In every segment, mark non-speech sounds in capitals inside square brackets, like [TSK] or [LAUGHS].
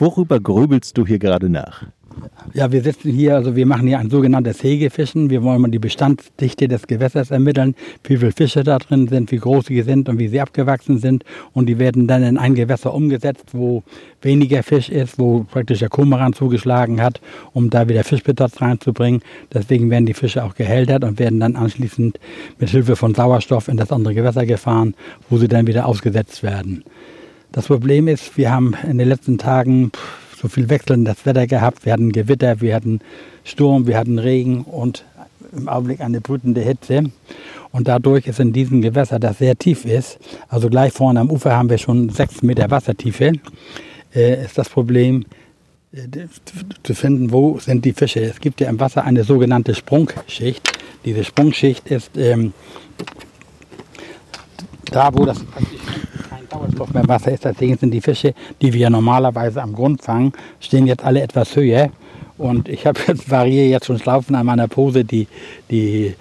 Worüber grübelst du hier gerade nach? Ja, wir sitzen hier, also wir machen hier ein sogenanntes Hegefischen. Wir wollen mal die Bestandsdichte des Gewässers ermitteln, wie viele Fische da drin sind, wie groß sie sind und wie sie abgewachsen sind. Und die werden dann in ein Gewässer umgesetzt, wo weniger Fisch ist, wo praktisch der Kumaran zugeschlagen hat, um da wieder Fischbesatz reinzubringen. Deswegen werden die Fische auch gehältert und werden dann anschließend mit Hilfe von Sauerstoff in das andere Gewässer gefahren, wo sie dann wieder ausgesetzt werden. Das Problem ist, wir haben in den letzten Tagen so viel wechselndes Wetter gehabt. Wir hatten Gewitter, wir hatten Sturm, wir hatten Regen und im Augenblick eine brütende Hitze. Und dadurch ist in diesem Gewässer, das sehr tief ist, also gleich vorne am Ufer haben wir schon sechs Meter Wassertiefe, äh, ist das Problem äh, zu finden, wo sind die Fische. Es gibt ja im Wasser eine sogenannte Sprungschicht. Diese Sprungschicht ist ähm, da, wo das Sauerstoff mehr Wasser ist. Deswegen sind die Fische, die wir normalerweise am Grund fangen, stehen jetzt alle etwas höher. Und ich habe jetzt variiere jetzt schon laufen an meiner Pose die, die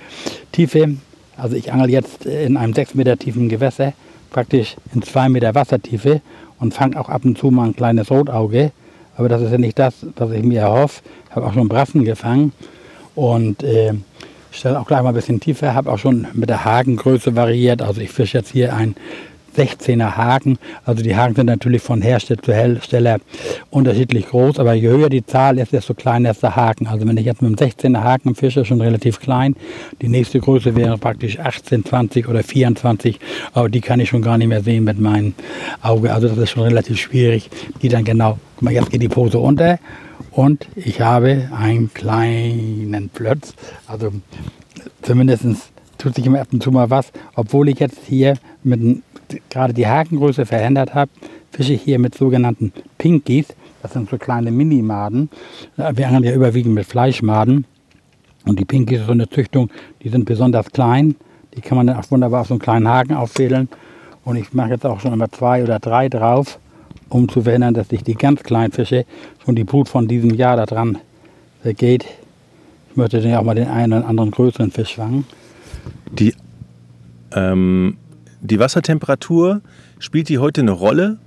Tiefe. Also ich angel jetzt in einem 6 Meter tiefen Gewässer, praktisch in 2 Meter Wassertiefe und fange auch ab und zu mal ein kleines Rotauge. Aber das ist ja nicht das, was ich mir erhoffe. Ich habe auch schon Brassen gefangen und äh, stelle auch gleich mal ein bisschen tiefer. Habe auch schon mit der Hakengröße variiert. Also ich fische jetzt hier ein 16er Haken. Also die Haken sind natürlich von Hersteller zu Hersteller unterschiedlich groß, aber je höher die Zahl ist, desto kleiner ist der Haken. Also wenn ich jetzt mit einem 16er Haken fische, schon relativ klein. Die nächste Größe wäre praktisch 18, 20 oder 24, aber die kann ich schon gar nicht mehr sehen mit meinem Auge. Also das ist schon relativ schwierig, die dann genau, guck mal, jetzt geht die Pose unter und ich habe einen kleinen Plötz, also zumindest tut sich immer ab und zu mal was, obwohl ich jetzt hier mit gerade die Hakengröße verändert habe, fische ich hier mit sogenannten Pinkies. Das sind so kleine Minimaden. Wir angeln ja überwiegend mit Fleischmaden. Und die Pinkies ist so eine Züchtung, die sind besonders klein. Die kann man dann auch wunderbar auf so einen kleinen Haken auffädeln. Und ich mache jetzt auch schon immer zwei oder drei drauf, um zu verhindern, dass sich die ganz kleinen Fische schon die Brut von diesem Jahr daran geht. Ich möchte dann auch mal den einen oder anderen größeren Fisch fangen. Die ähm, die Wassertemperatur, spielt die heute eine Rolle?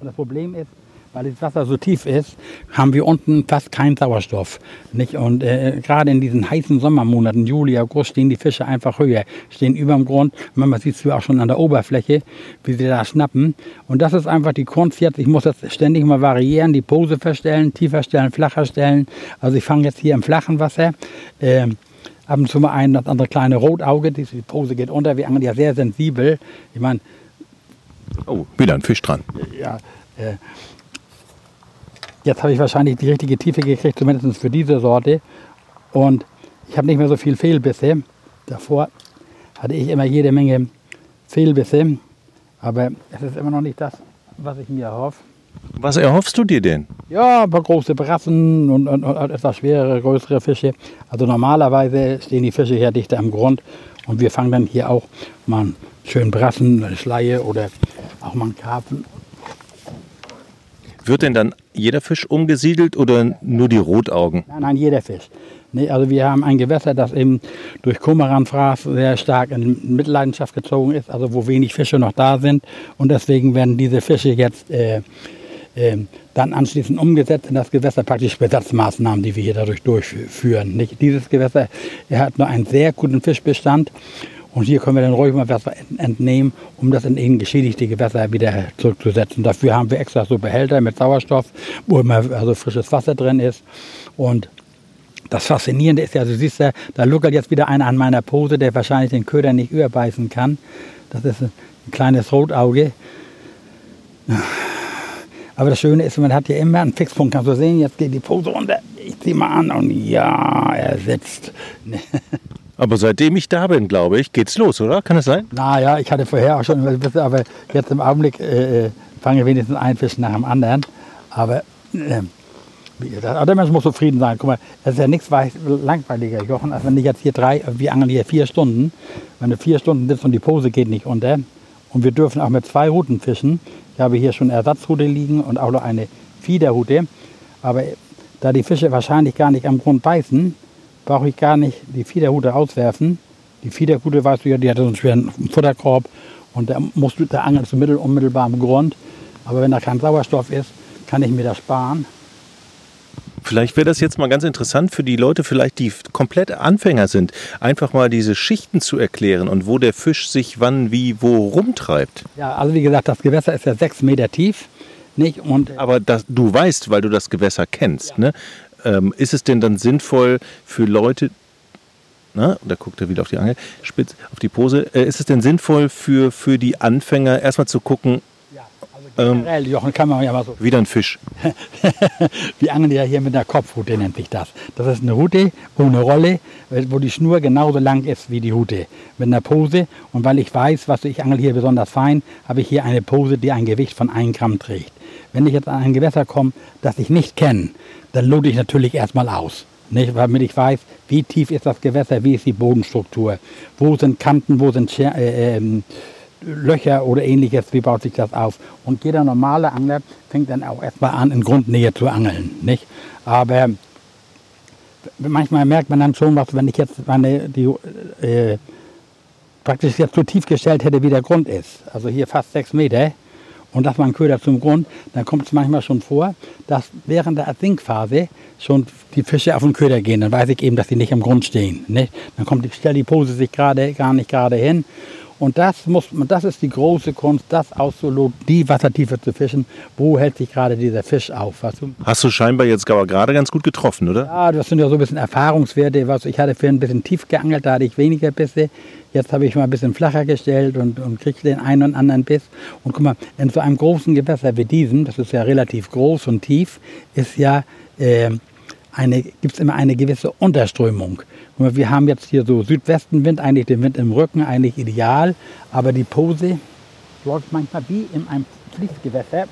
Und das Problem ist, weil das Wasser so tief ist, haben wir unten fast keinen Sauerstoff. Nicht? Und äh, gerade in diesen heißen Sommermonaten, Juli, August, stehen die Fische einfach höher, stehen über dem Grund. Man sieht es auch schon an der Oberfläche, wie sie da schnappen. Und das ist einfach die Kunst jetzt. Ich muss das ständig mal variieren, die Pose verstellen, tiefer stellen, flacher stellen. Also ich fange jetzt hier im flachen Wasser. Äh, ab und zu mal ein, das andere kleine Rotauge, die Pose geht unter. Wir angeln ja sehr sensibel. Ich meine. Oh, wieder ein Fisch dran. Ja. Äh, jetzt habe ich wahrscheinlich die richtige Tiefe gekriegt, zumindest für diese Sorte. Und ich habe nicht mehr so viel Fehlbisse. Davor hatte ich immer jede Menge Fehlbisse. Aber es ist immer noch nicht das, was ich mir erhoffe. Was erhoffst du dir denn? Ja, ein paar große Brassen und, und, und, etwas schwerere, größere Fische. Also normalerweise stehen die Fische hier dichter am Grund und wir fangen dann hier auch mal einen schönen Brassen, eine Schleie oder auch mal einen Karpfen. Wird denn dann jeder Fisch umgesiedelt oder nur die Rotaugen? Nein, nein, jeder Fisch. Nee, also wir haben ein Gewässer, das eben durch Kumeranfraß sehr stark in Mitleidenschaft gezogen ist, also wo wenig Fische noch da sind. Und deswegen werden diese Fische jetzt äh, dann anschließend umgesetzt in das Gewässer, praktisch Besatzmaßnahmen, die wir hier dadurch durchführen. Nicht? Dieses Gewässer er hat nur einen sehr guten Fischbestand und hier können wir dann ruhig mal Wasser entnehmen, um das in ihnen geschädigte Gewässer wieder zurückzusetzen. Dafür haben wir extra so Behälter mit Sauerstoff, wo immer also frisches Wasser drin ist. Und das Faszinierende ist ja, du siehst ja, da luckert jetzt wieder einer an meiner Pose, der wahrscheinlich den Köder nicht überbeißen kann. Das ist ein kleines Rotauge. Aber das Schöne ist, man hat ja immer einen Fixpunkt. Kannst du sehen, jetzt geht die Pose runter. Ich ziehe mal an und ja, er sitzt. [LAUGHS] Aber seitdem ich da bin, glaube ich, geht's los, oder? Kann es sein? Naja, ich hatte vorher auch schon ein bisschen, aber jetzt im Augenblick äh, äh fange wenigstens ein Fisch nach dem anderen. Aber äh, der Mensch muss zufrieden sein. Guck mal, es ist ja nichts langweiliger, Jochen, als wenn ich jetzt hier drei, wir angeln hier vier Stunden. Wenn du vier Stunden sitzt und die Pose geht nicht unter. Und wir dürfen auch mit zwei Routen fischen. Ich habe hier schon Ersatzrute liegen und auch noch eine Fiederrute. Aber da die Fische wahrscheinlich gar nicht am Grund beißen, brauche ich gar nicht die Fiederrute auswerfen. Die Fiederrute, weißt du ja, die hat so einen schweren Futterkorb und da musst du, da angelst du mittel unmittelbar am Grund. Aber wenn da kein Sauerstoff ist, kann ich mir das sparen. Vielleicht wäre das jetzt mal ganz interessant für die Leute, vielleicht die komplett Anfänger sind, einfach mal diese Schichten zu erklären und wo der Fisch sich wann, wie, wo rumtreibt. Ja, also wie gesagt, das Gewässer ist ja sechs Meter tief. Nicht? Und Aber das, du weißt, weil du das Gewässer kennst, ne? ähm, ist es denn dann sinnvoll für Leute, na, da guckt er wieder auf die Angel, spitz auf die Pose, äh, ist es denn sinnvoll für, für die Anfänger erstmal zu gucken, ja, Ähm, Jochen, kann man ja mal so wieder ein Fisch? [LAUGHS] Wir angeln ja hier mit einer Kopfrute, nennt sich das. Das ist eine Rute ohne Rolle, wo die Schnur genauso lang ist wie die Rute. Mit einer Pose. Und weil ich weiß, was ich angel hier besonders fein, habe ich hier eine Pose, die ein Gewicht von 1 Gramm trägt. Wenn ich jetzt an ein Gewässer komme, das ich nicht kenne, dann lote ich natürlich erstmal aus. Nicht, damit ich weiß, wie tief ist das Gewässer, wie ist die Bodenstruktur, wo sind Kanten, wo sind Scher äh, ähm, Löcher oder ähnliches, wie baut sich das auf. Und jeder normale Angler fängt dann auch erstmal an, in Grundnähe zu angeln. Nicht? Aber manchmal merkt man dann schon, was, wenn ich jetzt meine, die, äh, praktisch jetzt so tief gestellt hätte, wie der Grund ist. Also hier fast sechs Meter. Und das war ein Köder zum Grund, dann kommt es manchmal schon vor, dass während der Ertrinkphase schon die Fische auf den Köder gehen. Dann weiß ich eben, dass sie nicht am Grund stehen. Nicht? Dann kommt die, stellt die Pose sich gerade gar nicht gerade hin. Und das muss man, das ist die große Kunst, das auszuloten, die Wassertiefe zu fischen. Wo hält sich gerade dieser Fisch auf? Weißt du? Hast du scheinbar jetzt aber gerade ganz gut getroffen, oder? Ja, das sind ja so ein bisschen Erfahrungswerte. Was ich hatte für ein bisschen tief geangelt, da hatte ich weniger Bisse. Jetzt habe ich mal ein bisschen flacher gestellt und, und kriege den einen und anderen Biss. Und guck mal, in so einem großen Gewässer wie diesem, das ist ja relativ groß und tief, ist ja äh, eine, gibt es immer eine gewisse Unterströmung. Wir haben jetzt hier so Südwestenwind, eigentlich den Wind im Rücken, eigentlich ideal, aber die Pose läuft manchmal wie in einem Fließgewässer,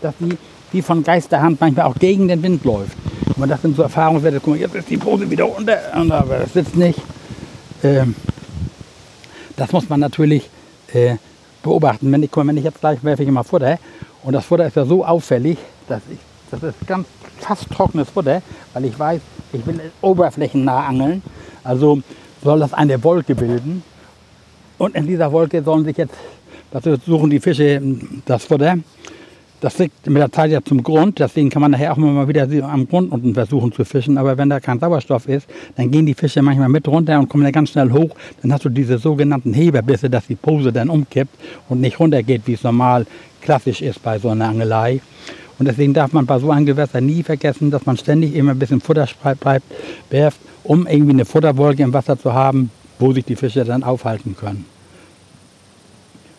dass sie wie von Geisterhand manchmal auch gegen den Wind läuft. Und das sind so Erfahrungswerte, guck mal, jetzt ist die Pose wieder unter, aber das sitzt nicht. Ähm, das muss man natürlich äh, beobachten. Wenn ich, guck mal, wenn ich jetzt gleich werfe ich immer Futter und das Futter ist ja so auffällig, dass ich, das ist ganz fast trockenes Futter, weil ich weiß, ich will oberflächennah angeln. Also soll das eine Wolke bilden. Und in dieser Wolke sollen sich jetzt, dazu suchen die Fische das Futter. Das liegt mit der Zeit ja zum Grund, deswegen kann man nachher auch mal wieder am Grund unten versuchen zu fischen. Aber wenn da kein Sauerstoff ist, dann gehen die Fische manchmal mit runter und kommen dann ganz schnell hoch. Dann hast du diese sogenannten Heberbisse, dass die Pose dann umkippt und nicht runtergeht, wie es normal klassisch ist bei so einer Angelei. Und deswegen darf man bei so einem Gewässer nie vergessen, dass man ständig immer ein bisschen Futter bleibt, werft, um irgendwie eine Futterwolke im Wasser zu haben, wo sich die Fische dann aufhalten können.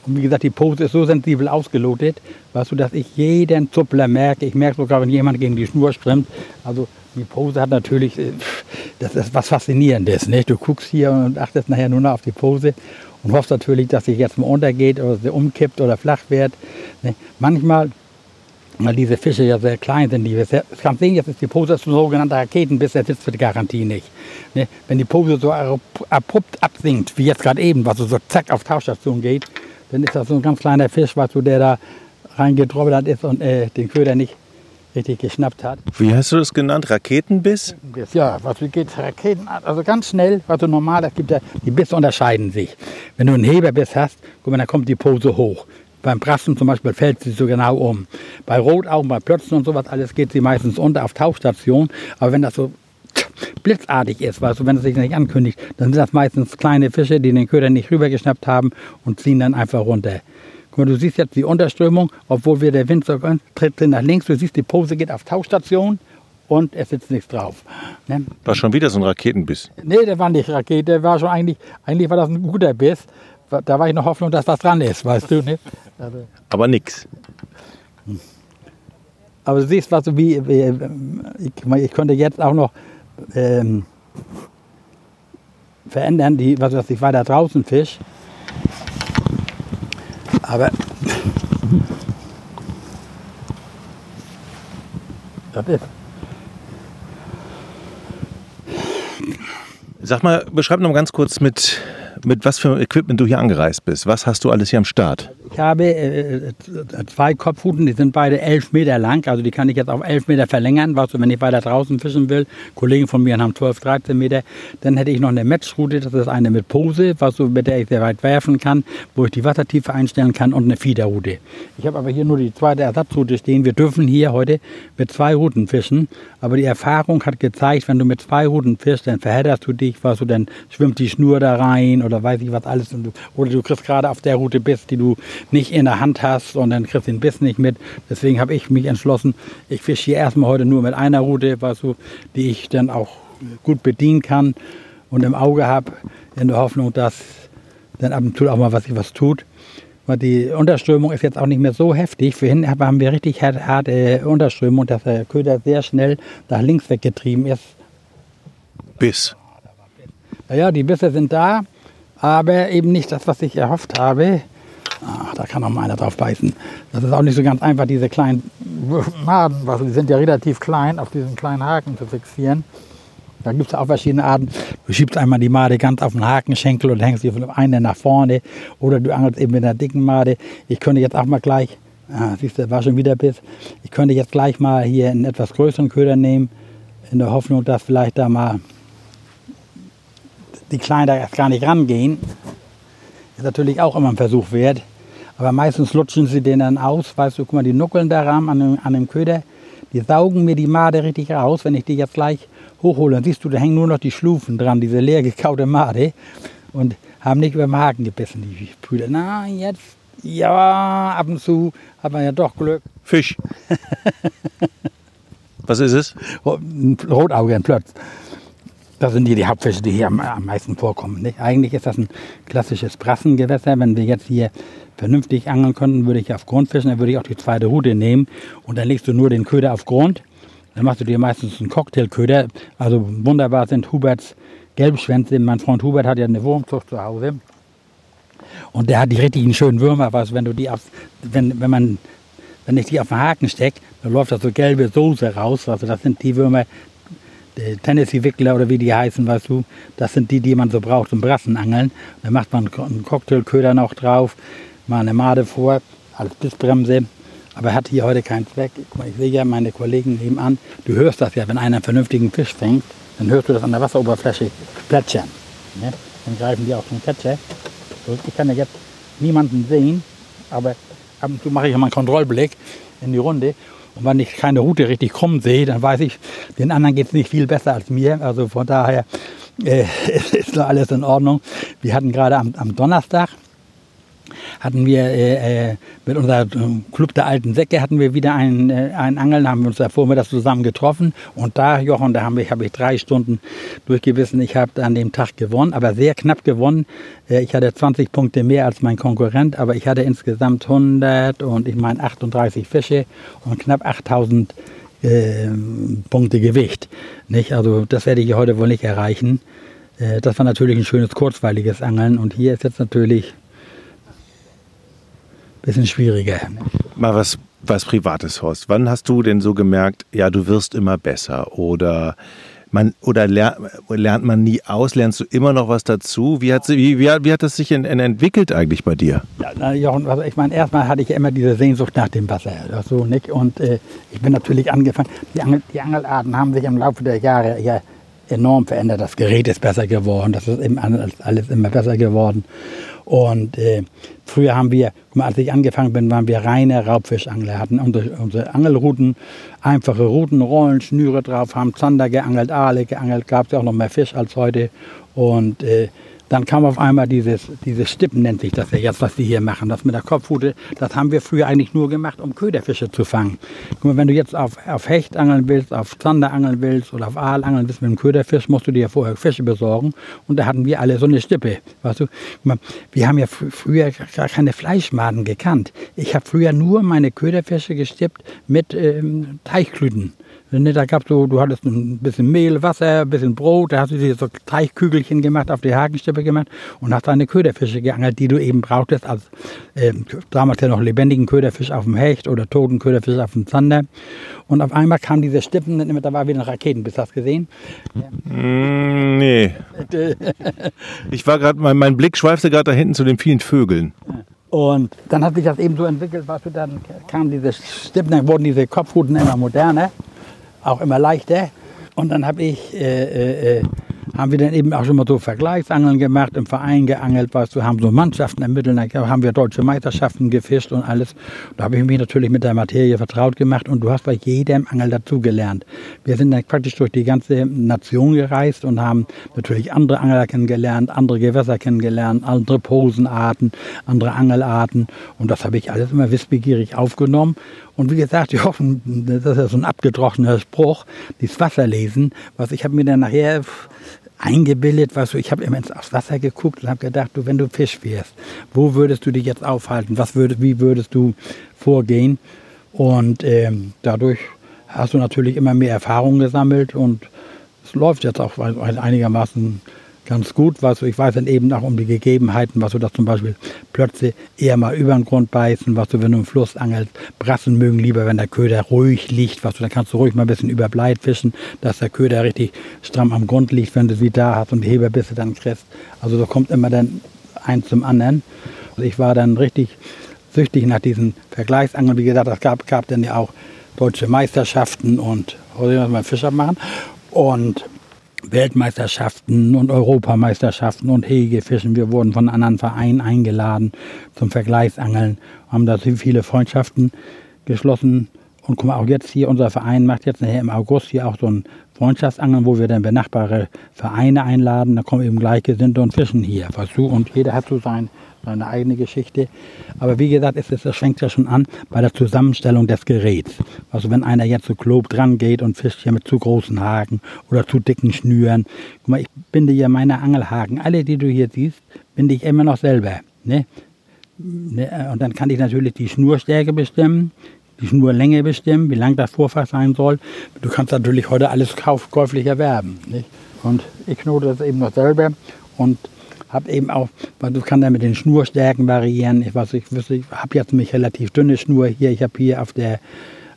Und wie gesagt, die Pose ist so sensibel ausgelotet, weißt du, dass ich jeden Zuppler merke. Ich merke sogar, wenn jemand gegen die Schnur springt. Also die Pose hat natürlich, äh, das ist was Faszinierendes. Nicht? Du guckst hier und achtest nachher nur noch auf die Pose und hoffst natürlich, dass sie jetzt mal untergeht oder sie umkippt oder flach wird. Nicht? Manchmal weil diese Fische ja sehr klein sind. Die, das kannst sehen, jetzt ist die Pose ein sogenannter Raketenbiss, der sitzt für die Garantie nicht. Ne? Wenn die Pose so abrupt absinkt, wie jetzt gerade eben, was so zack auf Tauchstation geht, dann ist das so ein ganz kleiner Fisch, was so der da reingetrobbelt ist und äh, den Köder nicht richtig geschnappt hat. Wie hast du das genannt? Raketenbiss? Ja, was geht Raketen, also ganz schnell, also normal, es gibt ja, die Bisse unterscheiden sich. Wenn du einen Heberbiss hast, guck mal, dann kommt die Pose hoch. Beim Brassen zum Beispiel fällt sie so genau um. Bei Rotaugen, bei Plötzen und sowas alles geht sie meistens unter auf Tauchstation. Aber wenn das so [TSK] blitzartig ist, weißt du, wenn es sich nicht ankündigt, dann sind das meistens kleine Fische, die den Köder nicht rübergeschnappt haben und ziehen dann einfach runter. Guck mal, du siehst jetzt die Unterströmung, obwohl wir der Wind so tritt nach links, du siehst, die Pose geht auf Tauchstation und es sitzt nichts drauf. Ne? War schon wieder so ein Raketenbiss. Nee, der war nicht Rakete, der war schon eigentlich, eigentlich war das ein guter Biss. Da war ich noch Hoffnung, dass was dran ist, weißt du, ne? Aber nix. aber du siehst, was du wie, wie ich, ich könnte jetzt auch noch ähm, verändern, die, was, dass ich weiter draußen fisch. Aber das ist. Sag mal, beschreib noch mal ganz kurz mit, mit was für Equipment du hier angereist bist. Was hast du alles hier am Start? Habe äh, zwei Kopfruten, die sind beide elf Meter lang, also die kann ich jetzt auf elf Meter verlängern, was wenn ich weiter draußen fischen will. Kollegen von mir haben 12, 13 Meter. Dann hätte ich noch eine Matchroute, das ist eine mit Pose, was mit der ich sehr weit werfen kann, wo ich die Wassertiefe einstellen kann und eine Fiederroute. Ich habe aber hier nur die zweite Ersatzroute stehen. Wir dürfen hier heute mit zwei Routen fischen, aber die Erfahrung hat gezeigt, wenn du mit zwei Routen fischst, dann verhedderst du dich, was dann schwimmt die Schnur da rein oder weiß ich was alles. Du, oder du kriegst gerade auf der Route Biss, die du nicht in der Hand hast und dann kriegst du den Biss nicht mit. Deswegen habe ich mich entschlossen, ich fische hier erstmal heute nur mit einer Route, weißt du, die ich dann auch gut bedienen kann und im Auge habe, in der Hoffnung, dass dann ab und zu auch mal was, was tut. Weil die Unterströmung ist jetzt auch nicht mehr so heftig. Vorhin haben wir richtig harte, harte Unterströmung, dass der Köder sehr schnell nach links weggetrieben ist. Biss. Ja, die Bisse sind da, aber eben nicht das, was ich erhofft habe. Ach, da kann auch mal einer drauf beißen. Das ist auch nicht so ganz einfach, diese kleinen Maden, die sind ja relativ klein, auf diesen kleinen Haken zu fixieren. Da gibt es auch verschiedene Arten. Du schiebst einmal die Made ganz auf den Hakenschenkel und hängst sie von einem nach vorne. Oder du angelst eben mit einer dicken Made. Ich könnte jetzt auch mal gleich, ah, siehst du, war schon wieder Biss. Ich könnte jetzt gleich mal hier einen etwas größeren Köder nehmen, in der Hoffnung, dass vielleicht da mal die Kleinen da erst gar nicht rangehen. Ist natürlich auch immer ein Versuch wert. Aber meistens lutschen sie den dann aus. Weißt du, guck mal, die Nuckeln da ran an dem, an dem Köder, die saugen mir die Made richtig raus, wenn ich die jetzt gleich hochhole. Dann siehst du, da hängen nur noch die Schlufen dran, diese leer gekaute Made. Und haben nicht über den Haken gebissen, die Brüder. Na, jetzt, ja, ab und zu hat man ja doch Glück. Fisch. [LAUGHS] Was ist es? Ein Rotauge, ein Plötz. Das sind die, die Hauptfische, die hier am, am meisten vorkommen. Nicht? Eigentlich ist das ein klassisches Brassengewässer. Wenn wir jetzt hier vernünftig angeln könnten, würde ich auf Grund fischen, dann würde ich auch die zweite Route nehmen und dann legst du nur den Köder auf Grund. Dann machst du dir meistens einen Cocktailköder. Also wunderbar sind Huberts Gelbschwänze. Mein Freund Hubert hat ja eine Wurmzucht zu Hause. Und der hat die richtigen schönen Würmer, was, wenn du die auf, wenn, wenn man, wenn ich die auf den Haken stecke, dann läuft da so gelbe Soße raus. Also das sind die Würmer, Tennessee-Wickler oder wie die heißen, weißt du, das sind die, die man so braucht zum Brassenangeln. Dann macht man einen Cocktailköder noch drauf, mal eine Made vor, als Bissbremse. Aber hat hier heute keinen Zweck. Ich sehe ja meine Kollegen nebenan. Du hörst das ja, wenn einer einen vernünftigen Fisch fängt, dann hörst du das an der Wasseroberfläche plätschern. Ne? Dann greifen die auf den Catcher. Ich kann ja jetzt niemanden sehen, aber ab und zu mache ich mal einen Kontrollblick in die Runde und wenn ich keine Route richtig krumm sehe, dann weiß ich, den anderen geht es nicht viel besser als mir. Also von daher äh, [LAUGHS] ist alles in Ordnung. Wir hatten gerade am, am Donnerstag hatten wir äh, äh mit unserem Club der alten Säcke hatten wir wieder einen, äh, einen Angeln, haben wir uns da vormittags zusammen getroffen und da, Jochen, da habe ich, hab ich drei Stunden durchgewissen. Ich habe an dem Tag gewonnen, aber sehr knapp gewonnen. Äh, ich hatte 20 Punkte mehr als mein Konkurrent, aber ich hatte insgesamt 100 und ich meine 38 Fische und knapp 8000 äh, Punkte Gewicht. Nicht? Also das werde ich heute wohl nicht erreichen. Äh, das war natürlich ein schönes, kurzweiliges Angeln und hier ist jetzt natürlich bisschen schwieriger. Mal was, was Privates, Horst. Wann hast du denn so gemerkt, ja, du wirst immer besser oder man, oder ler lernt man nie aus? Lernst du immer noch was dazu? Wie hat, wie, wie, wie hat das sich in, in entwickelt eigentlich bei dir? Ja, na, Jochen, also ich meine, erstmal hatte ich ja immer diese Sehnsucht nach dem Wasser. So, nicht? Und äh, ich bin natürlich angefangen. Die, Angel, die Angelarten haben sich im Laufe der Jahre ja enorm verändert. Das Gerät ist besser geworden, das ist alles immer besser geworden. Und äh, früher haben wir, als ich angefangen bin, waren wir reine Raubfischangler, hatten unsere, Angelrouten, einfache Routen, Rollen, Schnüre drauf, haben Zander geangelt, Aale geangelt, gab es ja auch noch mehr Fisch als heute. Und äh, dann kam auf einmal dieses, dieses Stippen, nennt sich das ja jetzt, was die hier machen. Das mit der Kopfhute, das haben wir früher eigentlich nur gemacht, um Köderfische zu fangen. Guck mal, wenn du jetzt auf, auf Hecht angeln willst, auf Zander angeln willst oder auf Aal angeln willst mit einem Köderfisch, musst du dir vorher Fische besorgen. Und da hatten wir alle so eine Stippe. Weißt du? Mal, wir haben ja fr früher gar keine Fleischmaden gekannt. Ich habe früher nur meine Köderfische gestippt mit ähm, Teichklüten. Ne, da gab so, du hattest ein bisschen Mehl, Wasser, ein bisschen Brot, da hast du dir so Teichkügelchen gemacht, auf die Hakenstippe gemacht und hast deine Köderfische geangelt, die du eben brauchtest, als äh, damals ja noch lebendigen Köderfisch auf dem Hecht oder toten Köderfisch auf dem Zander. Und auf einmal kam diese Stippen, da war wieder ein Raketenbiss, hast du gesehen? Ja. Mm, nee. [LAUGHS] ich war gerade, mein, mein, Blick schweifte gerade da hinten zu den vielen Vögeln. Und dann hat sich das eben so entwickelt, was du dann kam diese Stippen, dann wurden diese Kopfhuten immer moderner, auch immer leichter. Und dann habe ich äh, äh, haben wir dann eben auch schon mal so Vergleichsangeln gemacht, im Verein geangelt, weißt du, haben so Mannschaften ermittelt, dann haben wir deutsche Meisterschaften gefischt und alles. Da habe ich mich natürlich mit der Materie vertraut gemacht und du hast bei jedem Angel dazugelernt. Wir sind dann praktisch durch die ganze Nation gereist und haben natürlich andere Angler kennengelernt, andere Gewässer kennengelernt, andere Posenarten, andere Angelarten und das habe ich alles immer wissbegierig aufgenommen und wie gesagt, ich hoffe, das ist so ein abgedroschener Spruch, dieses Wasser lesen, was ich habe mir dann nachher eingebildet, was du, ich habe immer aufs Wasser geguckt und habe gedacht, du, wenn du Fisch wärst, wo würdest du dich jetzt aufhalten? Was würdest, wie würdest du vorgehen? Und ähm, dadurch hast du natürlich immer mehr Erfahrung gesammelt und es läuft jetzt auch einigermaßen ganz gut. Was, ich weiß dann eben auch um die Gegebenheiten, was du da zum Beispiel Plötze eher mal über den Grund beißen, was du, wenn du im Fluss angelst, Brassen mögen lieber, wenn der Köder ruhig liegt, was du, dann kannst du ruhig mal ein bisschen über Bleit fischen, dass der Köder richtig stramm am Grund liegt, wenn du sie da hast und die Heberbisse dann kriegst. Also da kommt immer dann eins zum anderen. Also ich war dann richtig süchtig nach diesen Vergleichsangeln. Wie gesagt, es gab, gab dann ja auch deutsche Meisterschaften und heute mal Fischer machen. Und Weltmeisterschaften und Europameisterschaften und Hegefischen. Wir wurden von anderen Vereinen eingeladen zum Vergleichsangeln, haben da viele Freundschaften geschlossen. Und guck mal, auch jetzt hier, unser Verein macht jetzt nachher im August hier auch so ein Freundschaftsangeln, wo wir dann benachbare Vereine einladen. Da kommen eben Gleichgesinnte und fischen hier, weißt du. Und jeder hat so sein seine eigene Geschichte. Aber wie gesagt, es, das fängt ja schon an bei der Zusammenstellung des Geräts. Also wenn einer jetzt zu Klob dran geht und fischt hier mit zu großen Haken oder zu dicken Schnüren. Guck mal, ich binde hier meine Angelhaken. Alle, die du hier siehst, binde ich immer noch selber. Ne? ne? Und dann kann ich natürlich die Schnurstärke bestimmen, die Schnurlänge bestimmen, wie lang das Vorfach sein soll. Du kannst natürlich heute alles käuflich erwerben. Nicht? Und ich knote das eben noch selber und habe eben auch, weil du kannst ja mit den Schnurstärken variieren. Ich weiß, ich, ich habe jetzt mich relativ dünne Schnur hier. Ich habe hier auf der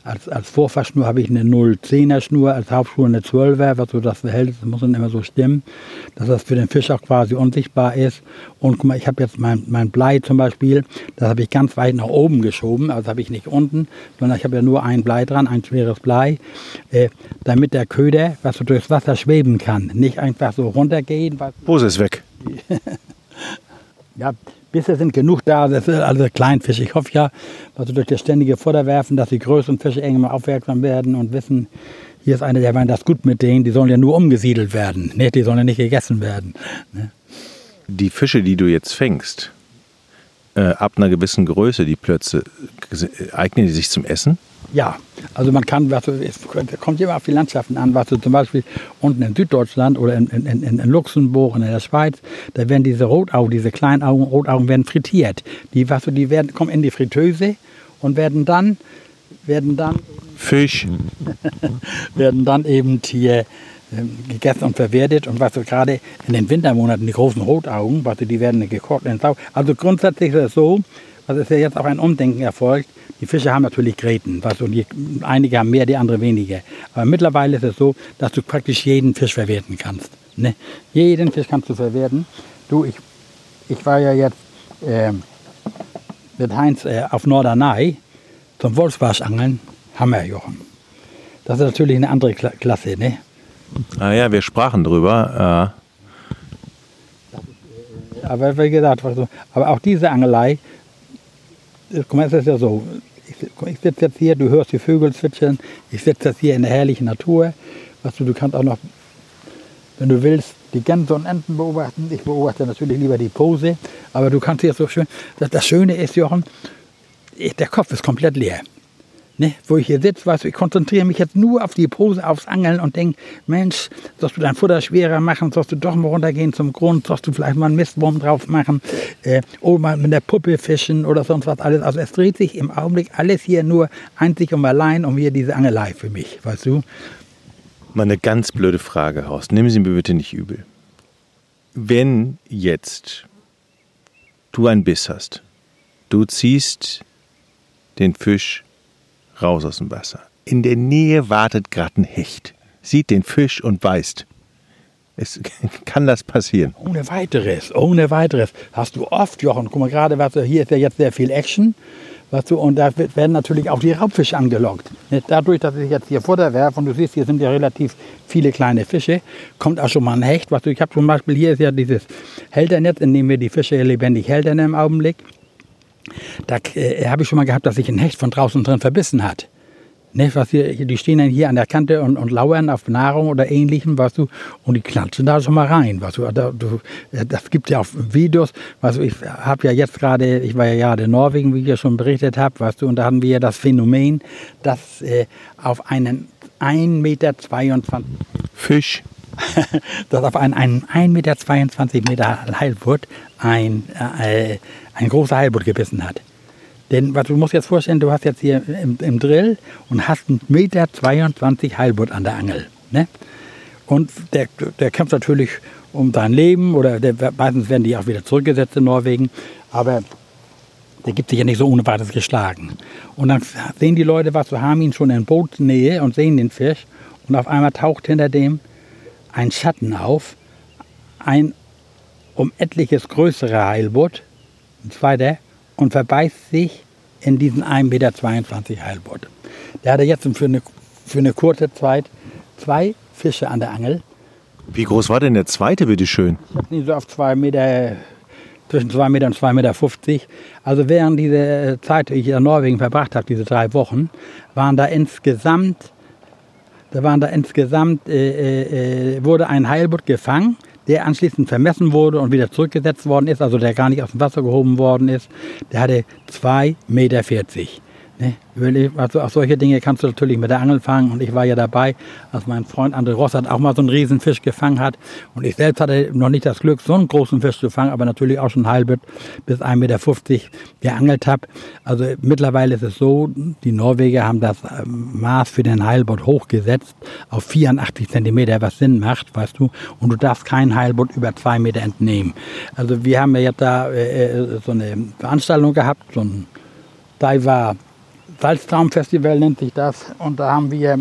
als, als Vorfahrschnur habe ich eine 0,10er Schnur, als Hauptschnur eine 12er, was so das Verhältnis das muss dann immer so stimmen, dass das für den Fisch auch quasi unsichtbar ist. Und guck mal, ich habe jetzt mein, mein Blei zum Beispiel, das habe ich ganz weit nach oben geschoben, also habe ich nicht unten, sondern ich habe ja nur ein Blei dran, ein schweres Blei, äh, damit der Köder, was so durchs Wasser schweben kann, nicht einfach so runtergehen. Pose ist weg. [LAUGHS] ja, bisher sind genug da, das ist also Kleinfisch. Ich hoffe ja, also durch das ständige Futterwerfen, dass die größeren Fische irgendwann aufmerksam werden und wissen, hier ist einer, der meint das gut mit denen, die sollen ja nur umgesiedelt werden, ne? die sollen ja nicht gegessen werden. Ne? Die Fische, die du jetzt fängst, äh, ab einer gewissen Größe, die Plötze, eignen die sich zum Essen? Ja, also man kann, was, es kommt immer auf die Landschaften an, was du zum Beispiel unten in Süddeutschland oder in, in, in, in Luxemburg und in der Schweiz, da werden diese Rotaugen, diese kleinen Augen, Rotaugen werden frittiert. Die, was, die werden, kommen in die Fritteuse und werden dann, werden dann Fisch [LAUGHS] werden dann eben hier ähm, gegessen und verwertet und was du gerade in den Wintermonaten die großen Rotaugen, was du, die werden gekocht in Sau. Also grundsätzlich ist es so, was ist ja jetzt auch ein Umdenken erfolgt, die Fische haben natürlich Gräten, was, und die, einige haben mehr, die andere weniger. Aber mittlerweile ist es so, dass du praktisch jeden Fisch verwerten kannst. Ne? Jeden Fisch kannst du verwerten. Du, ich, ich war ja jetzt äh, mit Heinz äh, auf Norderney zum Wolfsbarschangeln. Hammerjochen. Das ist natürlich eine andere Kla Klasse, ne? Ah ja, wir sprachen drüber. Äh. Aber wie gesagt, aber auch diese Angelei, guck mal, ist ja so, ich sitze jetzt hier, du hörst die Vögel zwitschern, ich sitze jetzt hier in der herrlichen Natur. Weißt du, du kannst auch noch, wenn du willst, die Gänse und Enten beobachten. Ich beobachte natürlich lieber die Pose, aber du kannst hier so schön, das, das Schöne ist, Jochen, der Kopf ist komplett leer ne, wo ich hier sitze, weißt du, ich konzentriere mich jetzt nur auf die Pose, aufs Angeln und denke, Mensch, sollst du dein Futter schwerer machen, sollst du doch mal runtergehen zum Grund, sollst du vielleicht mal einen Mistwurm drauf machen äh, oder mal mit der Puppe fischen oder sonst was alles. Also es dreht sich im Augenblick alles hier nur einzig und allein um hier diese Angelei für mich, weißt du. Mal eine ganz blöde Frage, Horst. Nehmen Sie mir bitte nicht übel. Wenn jetzt du einen Biss hast, du ziehst den Fisch raus aus dem Wasser. In der Nähe wartet gerade ein Hecht, sieht den Fisch und beißt. Es, [LAUGHS] kann das passieren? Ohne weiteres, ohne weiteres. Hast du oft, Jochen, guck mal gerade, hier ist ja jetzt sehr viel Action. Weißt du, und da werden natürlich auch die Raubfische angelockt. Dadurch, dass ich jetzt hier Futter werfe und du siehst, hier sind ja relativ viele kleine Fische, kommt auch schon mal ein Hecht. Weißt du, ich habe zum Beispiel hier ist ja dieses Hälternetz, in dem wir die Fische lebendig hältern im Augenblick. Da äh, habe ich schon mal gehabt, dass sich ein Hecht von draußen drin verbissen hat. Ne, was hier, die stehen dann hier an der Kante und, und lauern auf Nahrung oder ähnlichem, weißt du, und die klatschen da schon mal rein, weißt du. Da, du das gibt ja auch Videos, weißt du, ich habe ja jetzt gerade, ich war ja gerade in Norwegen, wie ich ja schon berichtet habe, weißt du, und da hatten wir ja das Phänomen, dass äh, auf einen 1,22 Meter Fisch, [LAUGHS] dass auf einen, einen 1,22 Meter, Meter Heilbutt ein, äh, ein großer Heilbutt gebissen hat. Denn was du musst jetzt vorstellen, du hast jetzt hier im, im Drill und hast einen Meter 22 Heilbutt an der Angel. Ne? Und der, der kämpft natürlich um sein Leben oder der, meistens werden die auch wieder zurückgesetzt in Norwegen. Aber der gibt sich ja nicht so ohne weiteres geschlagen. Und dann sehen die Leute, was wir haben ihn schon in Bootsnähe und sehen den Fisch. Und auf einmal taucht hinter dem ein Schatten auf, ein um etliches größerer Heilbutt, ein zweiter, und verbeißt sich in diesen 1,22 Meter Heilbutt. Der hatte jetzt für eine, für eine kurze Zeit zwei Fische an der Angel. Wie groß war denn der zweite, bitteschön? Ich habe ihn so auf zwei Meter, zwischen 2 Meter und 2,50 Meter. 50. Also während dieser Zeit, die ich in Norwegen verbracht habe, diese drei Wochen, waren da insgesamt, da waren da insgesamt, äh, äh, äh wurde ein Heilbutt gefangen der anschließend vermessen wurde und wieder zurückgesetzt worden ist, also der gar nicht aus dem Wasser gehoben worden ist, der hatte 2,40 Meter. Ne? Also auch solche Dinge kannst du natürlich mit der Angel fangen. Und ich war ja dabei, als mein Freund André Rossert auch mal so einen Riesenfisch gefangen hat. Und ich selbst hatte noch nicht das Glück, so einen großen Fisch zu fangen, aber natürlich auch schon halbet bis 1,50 Meter geangelt habe. Also mittlerweile ist es so, die Norweger haben das ähm, Maß für den Heilbutt hochgesetzt auf 84 Zentimeter, was Sinn macht, weißt du. Und du darfst keinen Heilbutt über zwei Meter entnehmen. Also wir haben ja jetzt da äh, äh so eine Veranstaltung gehabt, so ein Diver Salztraumfestival nennt sich das. Und da haben wir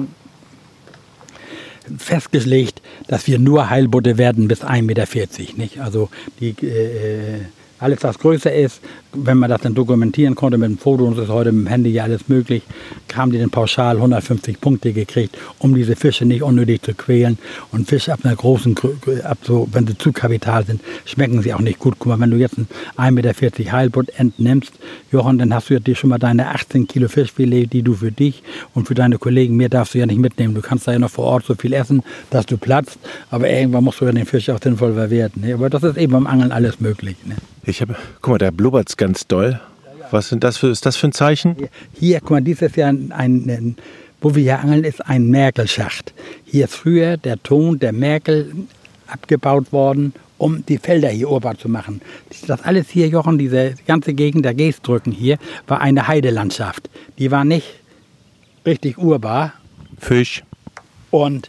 festgelegt, dass wir nur Heilbutte werden bis 1,40 Meter. Nicht? Also die äh, alles, was größer ist, wenn man das dann dokumentieren konnte mit dem Foto, und das ist heute mit dem Handy ja alles möglich, haben die dann pauschal 150 Punkte gekriegt, um diese Fische nicht unnötig zu quälen. Und Fische ab einer großen, ab so, wenn sie zu kapital sind, schmecken sie auch nicht gut. Guck mal, wenn du jetzt einen 1,40 Meter Heilbutt entnimmst, Jochen, dann hast du ja dir schon mal deine 18 Kilo Fischfilet, die du für dich und für deine Kollegen, mehr darfst du ja nicht mitnehmen. Du kannst da ja noch vor Ort so viel essen, dass du platzt, aber irgendwann musst du ja den Fisch auch sinnvoll verwerten. Ne? Aber das ist eben beim Angeln alles möglich. Ne? Ich habe, guck mal, da blubbert es ganz doll. Was sind das für, ist das für ein Zeichen? Hier, guck mal, dieses ist ja ein, ein, wo wir hier angeln, ist ein Merkelschacht. Hier ist früher der Ton der Merkel abgebaut worden, um die Felder hier urbar zu machen. Das alles hier, Jochen, diese ganze Gegend der Geestdrücken hier, war eine Heidelandschaft. Die war nicht richtig urbar. Fisch. Und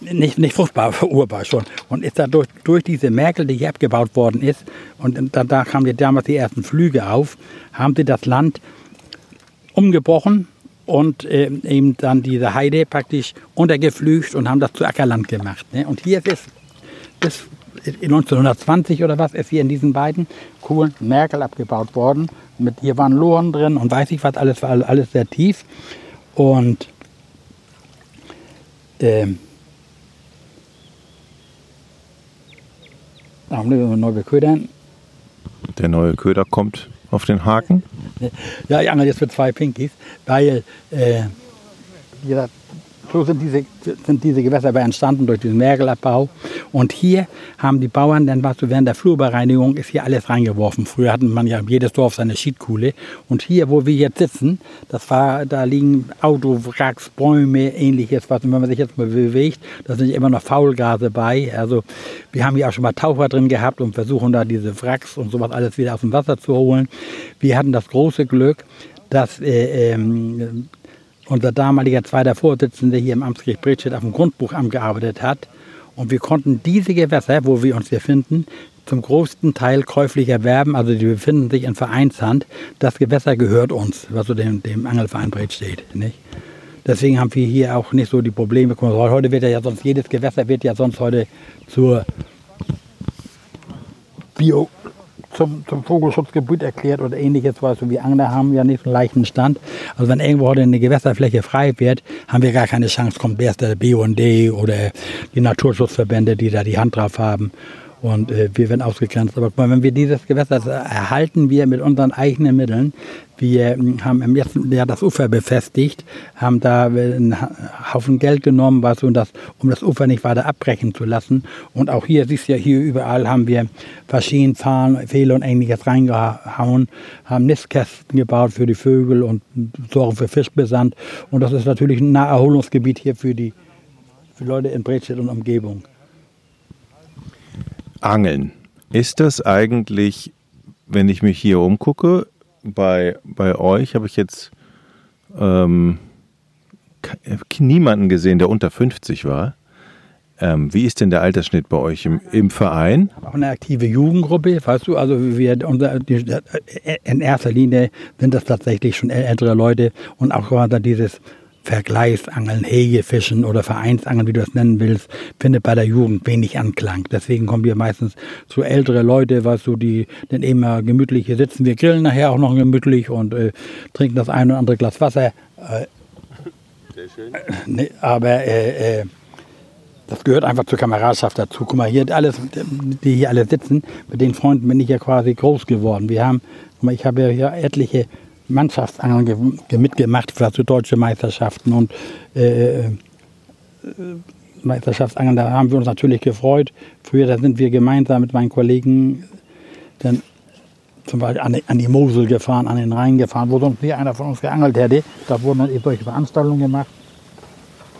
nicht, nicht fruchtbar, [LAUGHS] urbar schon. Und ist dadurch durch diese Merkel, die hier abgebaut worden ist, und da, da kamen damals die ersten Flüge auf, haben sie das Land umgebrochen und äh, eben dann diese Heide praktisch untergeflücht und haben das zu Ackerland gemacht. Ne? Und hier ist es bis 1920 oder was ist hier in diesen beiden coolen Merkel abgebaut worden. Mit, hier waren Lohren drin und weiß ich was, alles war alles sehr tief. Und ähm, neu beködern. Der neue Köder kommt auf den Haken? Ja, ich angel jetzt für zwei Pinkies, weil äh, wie gesagt, so sind diese, sind diese Gewässer aber entstanden durch diesen Mergelabbau. Und hier haben die Bauern dann, was du während der Flurbereinigung, ist hier alles reingeworfen. Früher hatten man ja jedes Dorf seine Schiedkuhle. Und hier, wo wir jetzt sitzen, das war, da liegen Autowracks, Bäume, ähnliches, was, wenn man sich jetzt mal bewegt, da sind immer noch Faulgase bei. Also, wir haben hier auch schon mal Taucher drin gehabt und versuchen da diese Wracks und sowas alles wieder aus dem Wasser zu holen. Wir hatten das große Glück, dass äh, ähm, unser damaliger zweiter Vorsitzender hier im Amtsgericht Bredstedt auf dem Grundbuchamt gearbeitet hat. Und wir konnten diese Gewässer, wo wir uns hier finden, zum größten Teil käuflich erwerben. Also die befinden sich in Vereinshand. Das Gewässer gehört uns, was so dem, dem Angelverein Bredstedt. Nicht? Deswegen haben wir hier auch nicht so die Probleme. Heute wird ja sonst jedes Gewässer wird ja sonst heute zur Bio zum, zum Vogelschutzgebiet erklärt oder ähnliches, weißt du, wir Angler haben ja nicht einen leichten Stand. Also wenn irgendwo heute eine Gewässerfläche frei wird, haben wir gar keine Chance, kommt erst der BUND oder die Naturschutzverbände, die da die Hand drauf haben und äh, wir werden ausgegrenzt. Aber wenn wir dieses Gewässer erhalten wir mit unseren eigenen Mitteln. Wir hm, haben im letzten Jahr das Ufer befestigt, haben da einen Haufen Geld genommen, was, um, das, um das Ufer nicht weiter abbrechen zu lassen. Und auch hier, siehst du ja, hier überall haben wir verschiedene Fahnen, Fehler und ähnliches reingehauen, haben Nistkästen gebaut für die Vögel und sorgen für Fischbestand. Und das ist natürlich ein Naherholungsgebiet hier für die für Leute in Bredstedt und Umgebung. Angeln. Ist das eigentlich, wenn ich mich hier umgucke, bei, bei euch habe ich jetzt ähm, niemanden gesehen, der unter 50 war. Ähm, wie ist denn der Altersschnitt bei euch im, im Verein? Auch eine aktive Jugendgruppe, weißt du, also wir unser, die, in erster Linie sind das tatsächlich schon ältere Leute und auch gerade dieses Vergleichsangeln, Hegefischen oder Vereinsangeln, wie du es nennen willst, findet bei der Jugend wenig Anklang. Deswegen kommen wir meistens zu ältere Leute, weißt du, die dann immer gemütlich hier sitzen. Wir grillen nachher auch noch gemütlich und äh, trinken das ein oder andere Glas Wasser. Äh, Sehr schön. Äh, nee, aber äh, äh, das gehört einfach zur Kameradschaft dazu. Guck mal, hier alles, die hier alle sitzen, mit den Freunden bin ich ja quasi groß geworden. Wir haben, guck mal, ich habe ja hier etliche Mannschaftsangeln mitgemacht für so deutsche Meisterschaften und äh, äh, Meisterschaftsangeln, da haben wir uns natürlich gefreut. Früher da sind wir gemeinsam mit meinen Kollegen dann zum Beispiel an die, an die Mosel gefahren, an den Rhein gefahren, wo sonst nie einer von uns geangelt hätte. Da wurden dann solche Veranstaltungen gemacht.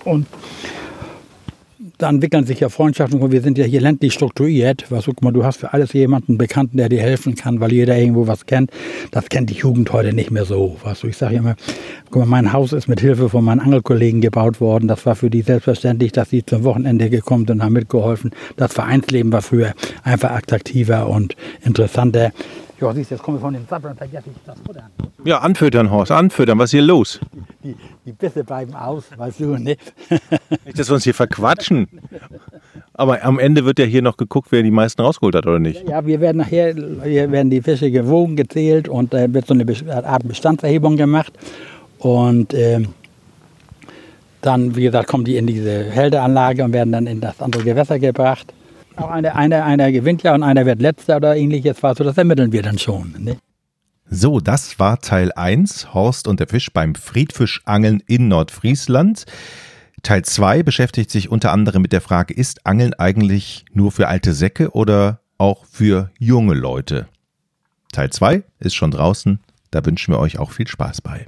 Und da entwickeln sich ja Freundschaften und wir sind ja hier ländlich strukturiert. Was, guck mal, du hast für alles jemanden Bekannten, der dir helfen kann, weil jeder irgendwo was kennt. Das kennt die Jugend heute nicht mehr so. Was, ich sage immer, guck mal, mein Haus ist mit Hilfe von meinen Angelkollegen gebaut worden. Das war für die selbstverständlich, dass sie zum Wochenende gekommen sind und haben mitgeholfen. Das Vereinsleben war früher einfach attraktiver und interessanter. Ja, siehst du, jetzt komme ich von den Sappeln und vergesse ich das Futter. Ja, anfüttern, Horst, anfüttern. Was ist hier los? Die, die Bisse bleiben aus, weißt du, ne? [LAUGHS] Nicht, dass wir uns hier verquatschen. Aber am Ende wird ja hier noch geguckt, wer die meisten rausgeholt hat, oder nicht? Ja, wir werden nachher, hier werden die Fische gewogen, gezählt und da äh, wird so eine Art Bestandserhebung gemacht. Und äh, dann, wie gesagt, kommen die in diese Hälteanlage und werden dann in das andere Gewässer gebracht. Auch einer, einer, einer gewinnt ja und einer wird letzter oder ähnliches. War so, das ermitteln wir dann schon. Ne? So, das war Teil 1, Horst und der Fisch beim Friedfischangeln in Nordfriesland. Teil 2 beschäftigt sich unter anderem mit der Frage, ist Angeln eigentlich nur für alte Säcke oder auch für junge Leute? Teil 2 ist schon draußen, da wünschen wir euch auch viel Spaß bei.